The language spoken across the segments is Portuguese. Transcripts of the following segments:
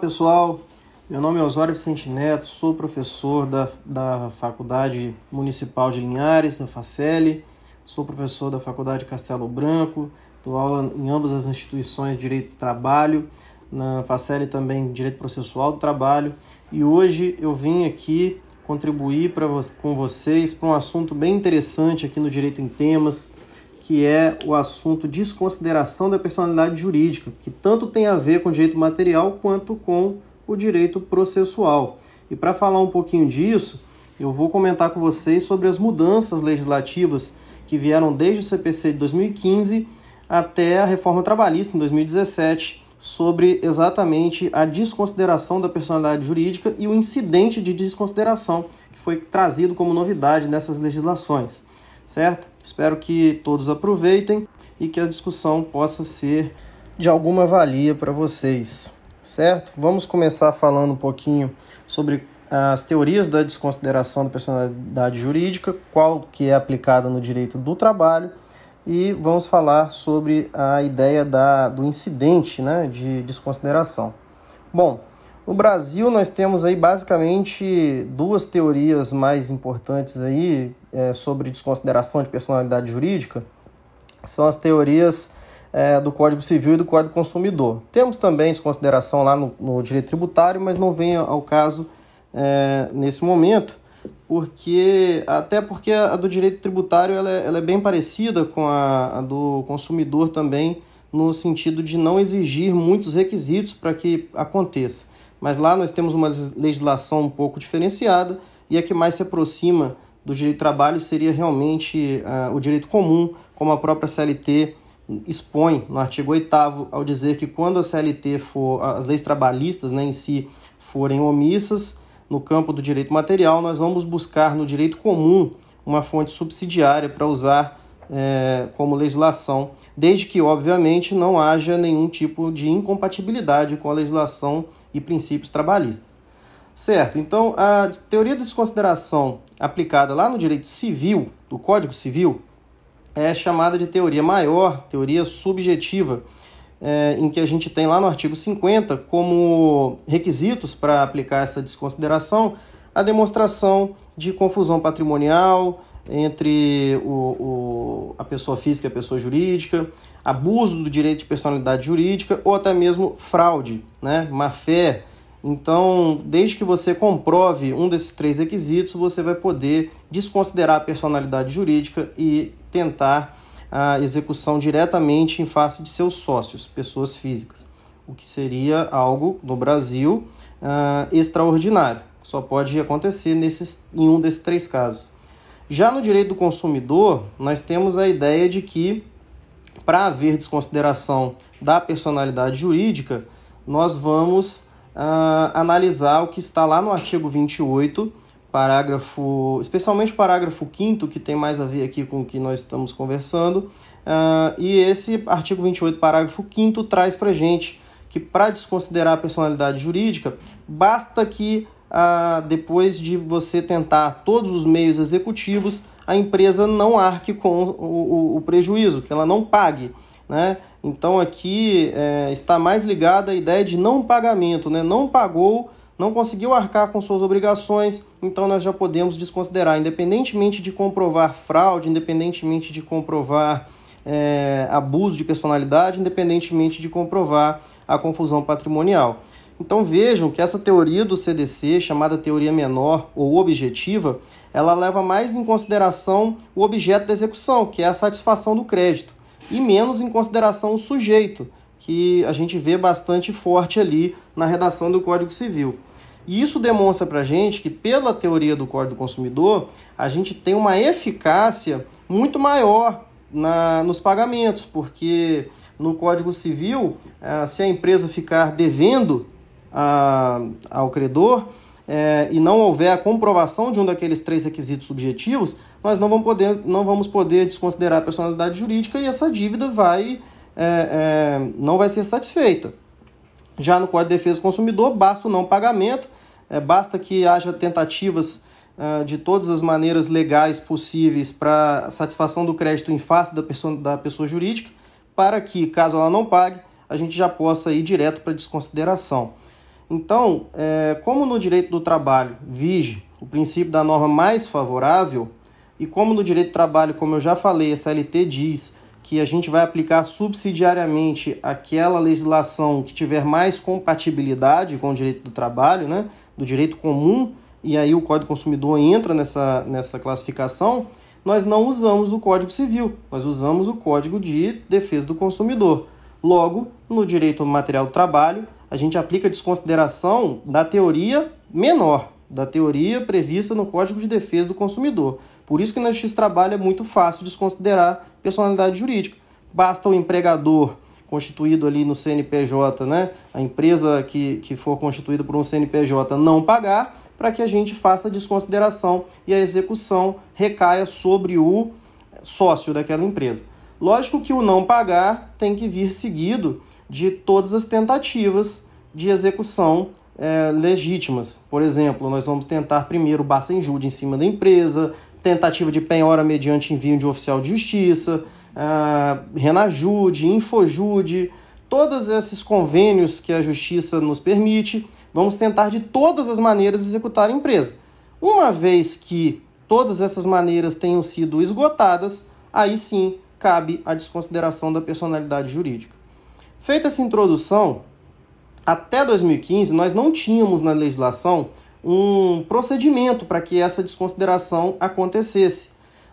Pessoal, meu nome é Osório Vicente Neto, sou professor da, da Faculdade Municipal de Linhares, da FACEL, sou professor da Faculdade Castelo Branco, dou aula em ambas as instituições de Direito do Trabalho, na FACEL também Direito Processual do Trabalho, e hoje eu vim aqui contribuir pra, com vocês para um assunto bem interessante aqui no Direito em Temas, que é o assunto desconsideração da personalidade jurídica, que tanto tem a ver com direito material quanto com o direito processual. E para falar um pouquinho disso, eu vou comentar com vocês sobre as mudanças legislativas que vieram desde o CPC de 2015 até a reforma trabalhista em 2017, sobre exatamente a desconsideração da personalidade jurídica e o incidente de desconsideração que foi trazido como novidade nessas legislações, certo? Espero que todos aproveitem e que a discussão possa ser de alguma valia para vocês, certo? Vamos começar falando um pouquinho sobre as teorias da desconsideração da personalidade jurídica, qual que é aplicada no direito do trabalho e vamos falar sobre a ideia da, do incidente né, de desconsideração. Bom, no Brasil nós temos aí basicamente duas teorias mais importantes aí é, sobre desconsideração de personalidade jurídica, são as teorias é, do Código Civil e do Código Consumidor. Temos também desconsideração lá no, no direito tributário, mas não vem ao caso é, nesse momento porque até porque a do direito tributário ela é, ela é bem parecida com a, a, do consumidor também no sentido de não exigir muitos requisitos para que aconteça. Mas lá nós temos uma legislação um pouco diferenciada e a que mais se aproxima do direito do trabalho seria realmente uh, o direito comum, como a própria CLT expõe no artigo 8 ao dizer que quando a CLT for, as leis trabalhistas né, em si forem omissas, no campo do direito material, nós vamos buscar no direito comum uma fonte subsidiária para usar é, como legislação, desde que, obviamente, não haja nenhum tipo de incompatibilidade com a legislação e princípios trabalhistas. Certo, então a teoria de desconsideração aplicada lá no direito civil, do Código Civil, é chamada de teoria maior, teoria subjetiva, é, em que a gente tem lá no artigo 50 como requisitos para aplicar essa desconsideração a demonstração de confusão patrimonial entre o, o, a pessoa física e a pessoa jurídica, abuso do direito de personalidade jurídica ou até mesmo fraude, né, má fé. Então, desde que você comprove um desses três requisitos, você vai poder desconsiderar a personalidade jurídica e tentar a execução diretamente em face de seus sócios, pessoas físicas, o que seria algo no Brasil uh, extraordinário. Só pode acontecer nesses, em um desses três casos. Já no direito do consumidor, nós temos a ideia de que, para haver desconsideração da personalidade jurídica, nós vamos uh, analisar o que está lá no artigo 28 parágrafo, especialmente o parágrafo 5 que tem mais a ver aqui com o que nós estamos conversando. Uh, e esse artigo 28, parágrafo 5 traz para gente que para desconsiderar a personalidade jurídica, basta que uh, depois de você tentar todos os meios executivos, a empresa não arque com o, o, o prejuízo, que ela não pague. Né? Então aqui é, está mais ligada a ideia de não pagamento, né? não pagou não conseguiu arcar com suas obrigações, então nós já podemos desconsiderar, independentemente de comprovar fraude, independentemente de comprovar é, abuso de personalidade, independentemente de comprovar a confusão patrimonial. Então vejam que essa teoria do CDC, chamada teoria menor ou objetiva, ela leva mais em consideração o objeto da execução, que é a satisfação do crédito, e menos em consideração o sujeito, que a gente vê bastante forte ali na redação do Código Civil. E isso demonstra para a gente que, pela teoria do Código do Consumidor, a gente tem uma eficácia muito maior na, nos pagamentos, porque no Código Civil, eh, se a empresa ficar devendo a, ao credor é, e não houver a comprovação de um daqueles três requisitos subjetivos, nós não vamos poder, não vamos poder desconsiderar a personalidade jurídica e essa dívida vai, é, é, não vai ser satisfeita. Já no Código de Defesa do Consumidor, basta o não pagamento, é, basta que haja tentativas uh, de todas as maneiras legais possíveis para satisfação do crédito em face da pessoa, da pessoa jurídica, para que, caso ela não pague, a gente já possa ir direto para desconsideração. Então, é, como no direito do trabalho vige o princípio da norma mais favorável, e como no direito do trabalho, como eu já falei, a CLT diz que a gente vai aplicar subsidiariamente aquela legislação que tiver mais compatibilidade com o direito do trabalho, né, do direito comum, e aí o Código do Consumidor entra nessa, nessa classificação, nós não usamos o Código Civil, nós usamos o Código de Defesa do Consumidor. Logo, no direito material do trabalho, a gente aplica desconsideração da teoria menor, da teoria prevista no Código de Defesa do Consumidor. Por isso que na Justiça Trabalho é muito fácil desconsiderar personalidade jurídica. Basta o empregador constituído ali no CNPJ, né, a empresa que, que for constituída por um CNPJ não pagar, para que a gente faça a desconsideração e a execução recaia sobre o sócio daquela empresa. Lógico que o não pagar tem que vir seguido de todas as tentativas de execução é, legítimas. Por exemplo, nós vamos tentar primeiro basta injúria em cima da empresa, tentativa de penhora mediante envio de oficial de justiça, uh, Renajude, Infojude, todos esses convênios que a justiça nos permite, vamos tentar de todas as maneiras executar a empresa. Uma vez que todas essas maneiras tenham sido esgotadas, aí sim cabe a desconsideração da personalidade jurídica. Feita essa introdução, até 2015 nós não tínhamos na legislação um procedimento para que essa desconsideração acontecesse.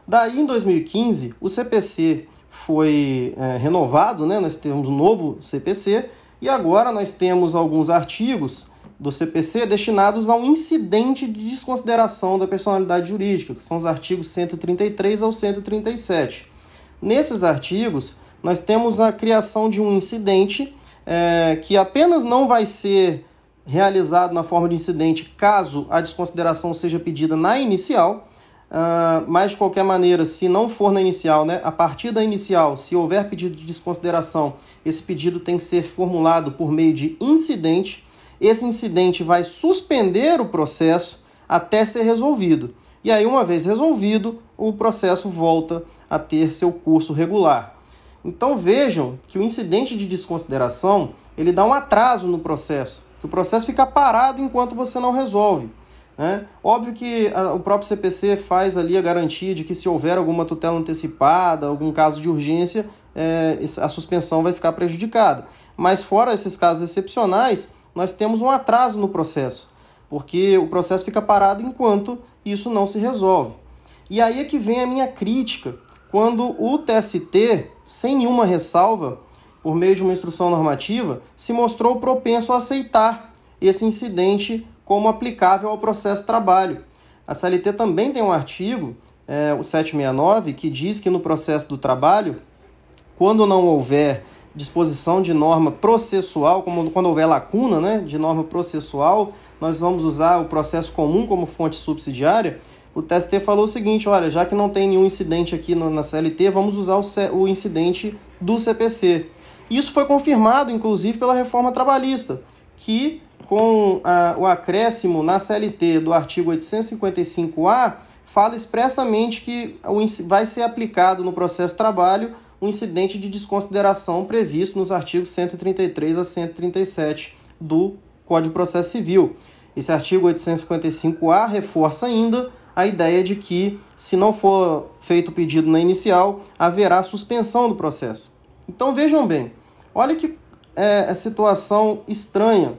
Daí, em 2015, o CPC foi é, renovado, né? nós temos um novo CPC, e agora nós temos alguns artigos do CPC destinados a um incidente de desconsideração da personalidade jurídica, que são os artigos 133 ao 137. Nesses artigos, nós temos a criação de um incidente é, que apenas não vai ser realizado na forma de incidente caso a desconsideração seja pedida na inicial, uh, mas de qualquer maneira, se não for na inicial, né, a partir da inicial, se houver pedido de desconsideração, esse pedido tem que ser formulado por meio de incidente. Esse incidente vai suspender o processo até ser resolvido. E aí, uma vez resolvido, o processo volta a ter seu curso regular. Então vejam que o incidente de desconsideração ele dá um atraso no processo, que o processo fica parado enquanto você não resolve. Né? Óbvio que a, o próprio CPC faz ali a garantia de que se houver alguma tutela antecipada, algum caso de urgência, é, a suspensão vai ficar prejudicada. Mas fora esses casos excepcionais, nós temos um atraso no processo, porque o processo fica parado enquanto isso não se resolve. E aí é que vem a minha crítica, quando o TST, sem nenhuma ressalva, por meio de uma instrução normativa, se mostrou propenso a aceitar esse incidente como aplicável ao processo de trabalho. A CLT também tem um artigo, é, o 769, que diz que no processo do trabalho, quando não houver disposição de norma processual, como quando houver lacuna né, de norma processual, nós vamos usar o processo comum como fonte subsidiária. O TST falou o seguinte: olha, já que não tem nenhum incidente aqui na CLT, vamos usar o incidente do CPC. Isso foi confirmado, inclusive, pela reforma trabalhista, que com a, o acréscimo na CLT do artigo 855-A, fala expressamente que vai ser aplicado no processo de trabalho o incidente de desconsideração previsto nos artigos 133 a 137 do Código de Processo Civil. Esse artigo 855-A reforça ainda a ideia de que, se não for feito o pedido na inicial, haverá suspensão do processo. Então vejam bem, olha que é, a situação estranha,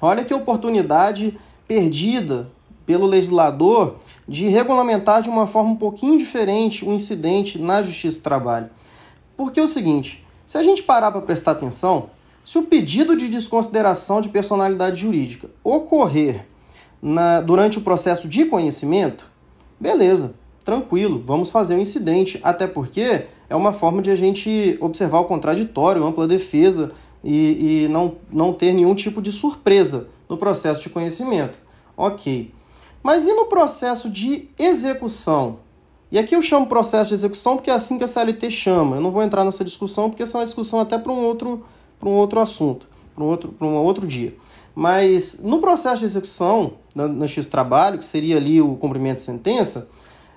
olha que oportunidade perdida pelo legislador de regulamentar de uma forma um pouquinho diferente o incidente na Justiça do Trabalho. Porque é o seguinte, se a gente parar para prestar atenção, se o pedido de desconsideração de personalidade jurídica ocorrer na, durante o processo de conhecimento, beleza, tranquilo, vamos fazer um incidente, até porque é uma forma de a gente observar o contraditório, ampla defesa e, e não, não ter nenhum tipo de surpresa no processo de conhecimento. Ok. Mas e no processo de execução? E aqui eu chamo processo de execução porque é assim que a CLT chama. Eu não vou entrar nessa discussão porque essa é uma discussão até para um outro, para um outro assunto, para um outro, para um outro dia. Mas no processo de execução, no X-trabalho, que seria ali o cumprimento de sentença,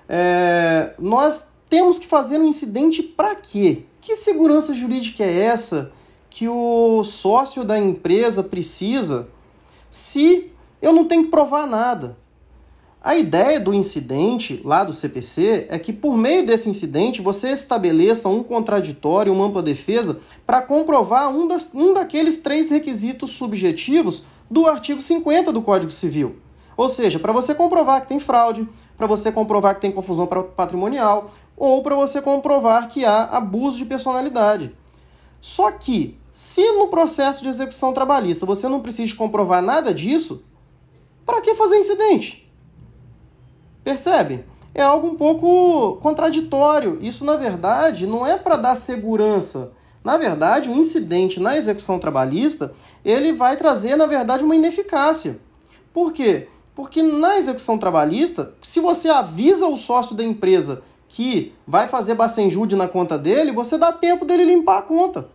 é, nós temos que fazer um incidente para quê? Que segurança jurídica é essa que o sócio da empresa precisa se eu não tenho que provar nada? A ideia do incidente lá do CPC é que, por meio desse incidente, você estabeleça um contraditório, uma ampla defesa, para comprovar um, das, um daqueles três requisitos subjetivos do artigo 50 do Código Civil. Ou seja, para você comprovar que tem fraude, para você comprovar que tem confusão patrimonial, ou para você comprovar que há abuso de personalidade. Só que, se no processo de execução trabalhista você não precisa comprovar nada disso, para que fazer incidente? Percebe? É algo um pouco contraditório. Isso, na verdade, não é para dar segurança. Na verdade, o incidente na execução trabalhista, ele vai trazer, na verdade, uma ineficácia. Por quê? Porque na execução trabalhista, se você avisa o sócio da empresa que vai fazer bacenjude na conta dele, você dá tempo dele limpar a conta.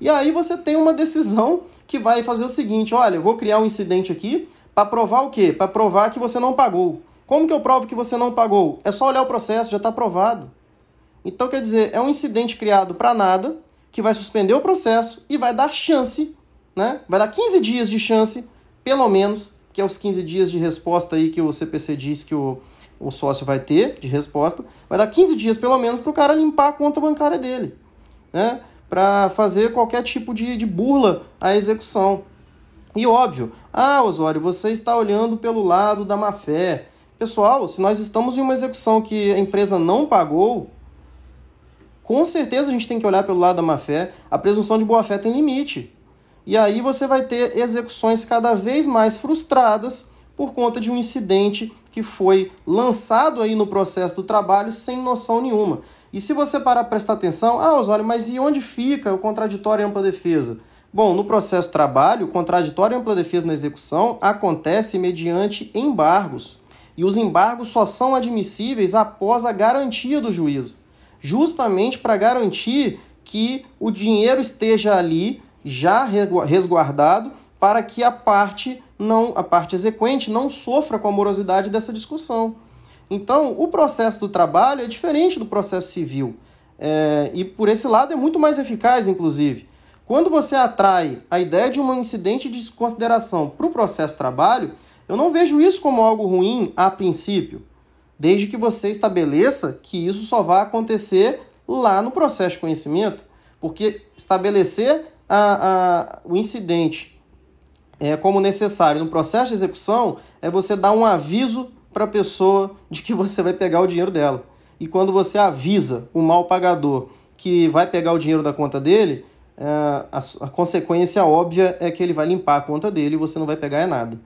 E aí você tem uma decisão que vai fazer o seguinte, olha, eu vou criar um incidente aqui para provar o quê? Para provar que você não pagou. Como que eu provo que você não pagou? É só olhar o processo, já está aprovado. Então, quer dizer, é um incidente criado para nada, que vai suspender o processo e vai dar chance, né? Vai dar 15 dias de chance, pelo menos, que é os 15 dias de resposta aí que o CPC diz que o, o sócio vai ter de resposta. Vai dar 15 dias, pelo menos, para o cara limpar a conta bancária dele, né? Para fazer qualquer tipo de, de burla à execução. E óbvio, ah, Osório, você está olhando pelo lado da má fé. Pessoal, se nós estamos em uma execução que a empresa não pagou, com certeza a gente tem que olhar pelo lado da má-fé. A presunção de boa-fé tem limite. E aí você vai ter execuções cada vez mais frustradas por conta de um incidente que foi lançado aí no processo do trabalho sem noção nenhuma. E se você parar para prestar atenção, ah, Osório, mas e onde fica o contraditório e ampla defesa? Bom, no processo trabalho, o contraditório e ampla defesa na execução acontece mediante embargos e os embargos só são admissíveis após a garantia do juízo, justamente para garantir que o dinheiro esteja ali já resguardado para que a parte não a parte exequente não sofra com a morosidade dessa discussão. Então, o processo do trabalho é diferente do processo civil. É, e por esse lado é muito mais eficaz, inclusive. Quando você atrai a ideia de um incidente de desconsideração para o processo trabalho, eu não vejo isso como algo ruim a princípio, desde que você estabeleça que isso só vai acontecer lá no processo de conhecimento, porque estabelecer a, a, o incidente é, como necessário no processo de execução é você dar um aviso para a pessoa de que você vai pegar o dinheiro dela. E quando você avisa o mal pagador que vai pegar o dinheiro da conta dele, é, a, a consequência óbvia é que ele vai limpar a conta dele e você não vai pegar é nada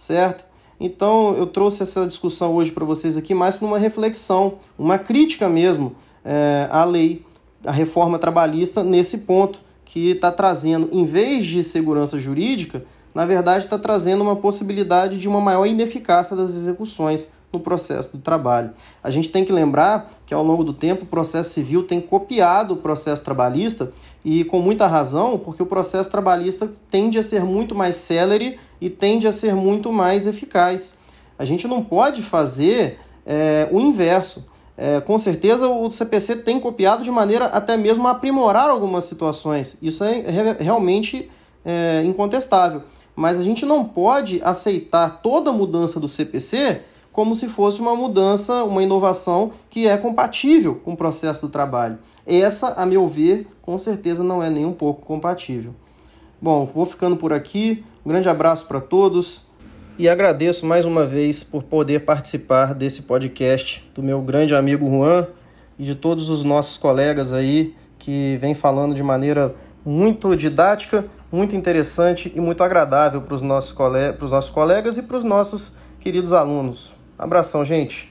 certo? Então eu trouxe essa discussão hoje para vocês aqui mais para uma reflexão, uma crítica mesmo é, à lei, à reforma trabalhista nesse ponto que está trazendo, em vez de segurança jurídica, na verdade está trazendo uma possibilidade de uma maior ineficácia das execuções no processo do trabalho. A gente tem que lembrar que ao longo do tempo o processo civil tem copiado o processo trabalhista e com muita razão, porque o processo trabalhista tende a ser muito mais célere e tende a ser muito mais eficaz. A gente não pode fazer é, o inverso. É, com certeza o CPC tem copiado de maneira até mesmo a aprimorar algumas situações. Isso é realmente é, incontestável. Mas a gente não pode aceitar toda mudança do CPC como se fosse uma mudança, uma inovação que é compatível com o processo do trabalho. Essa, a meu ver, com certeza não é nem um pouco compatível. Bom, vou ficando por aqui. Um grande abraço para todos e agradeço mais uma vez por poder participar desse podcast do meu grande amigo Juan e de todos os nossos colegas aí que vem falando de maneira muito didática, muito interessante e muito agradável para os nossos, cole... nossos colegas e para os nossos queridos alunos. Abração, gente!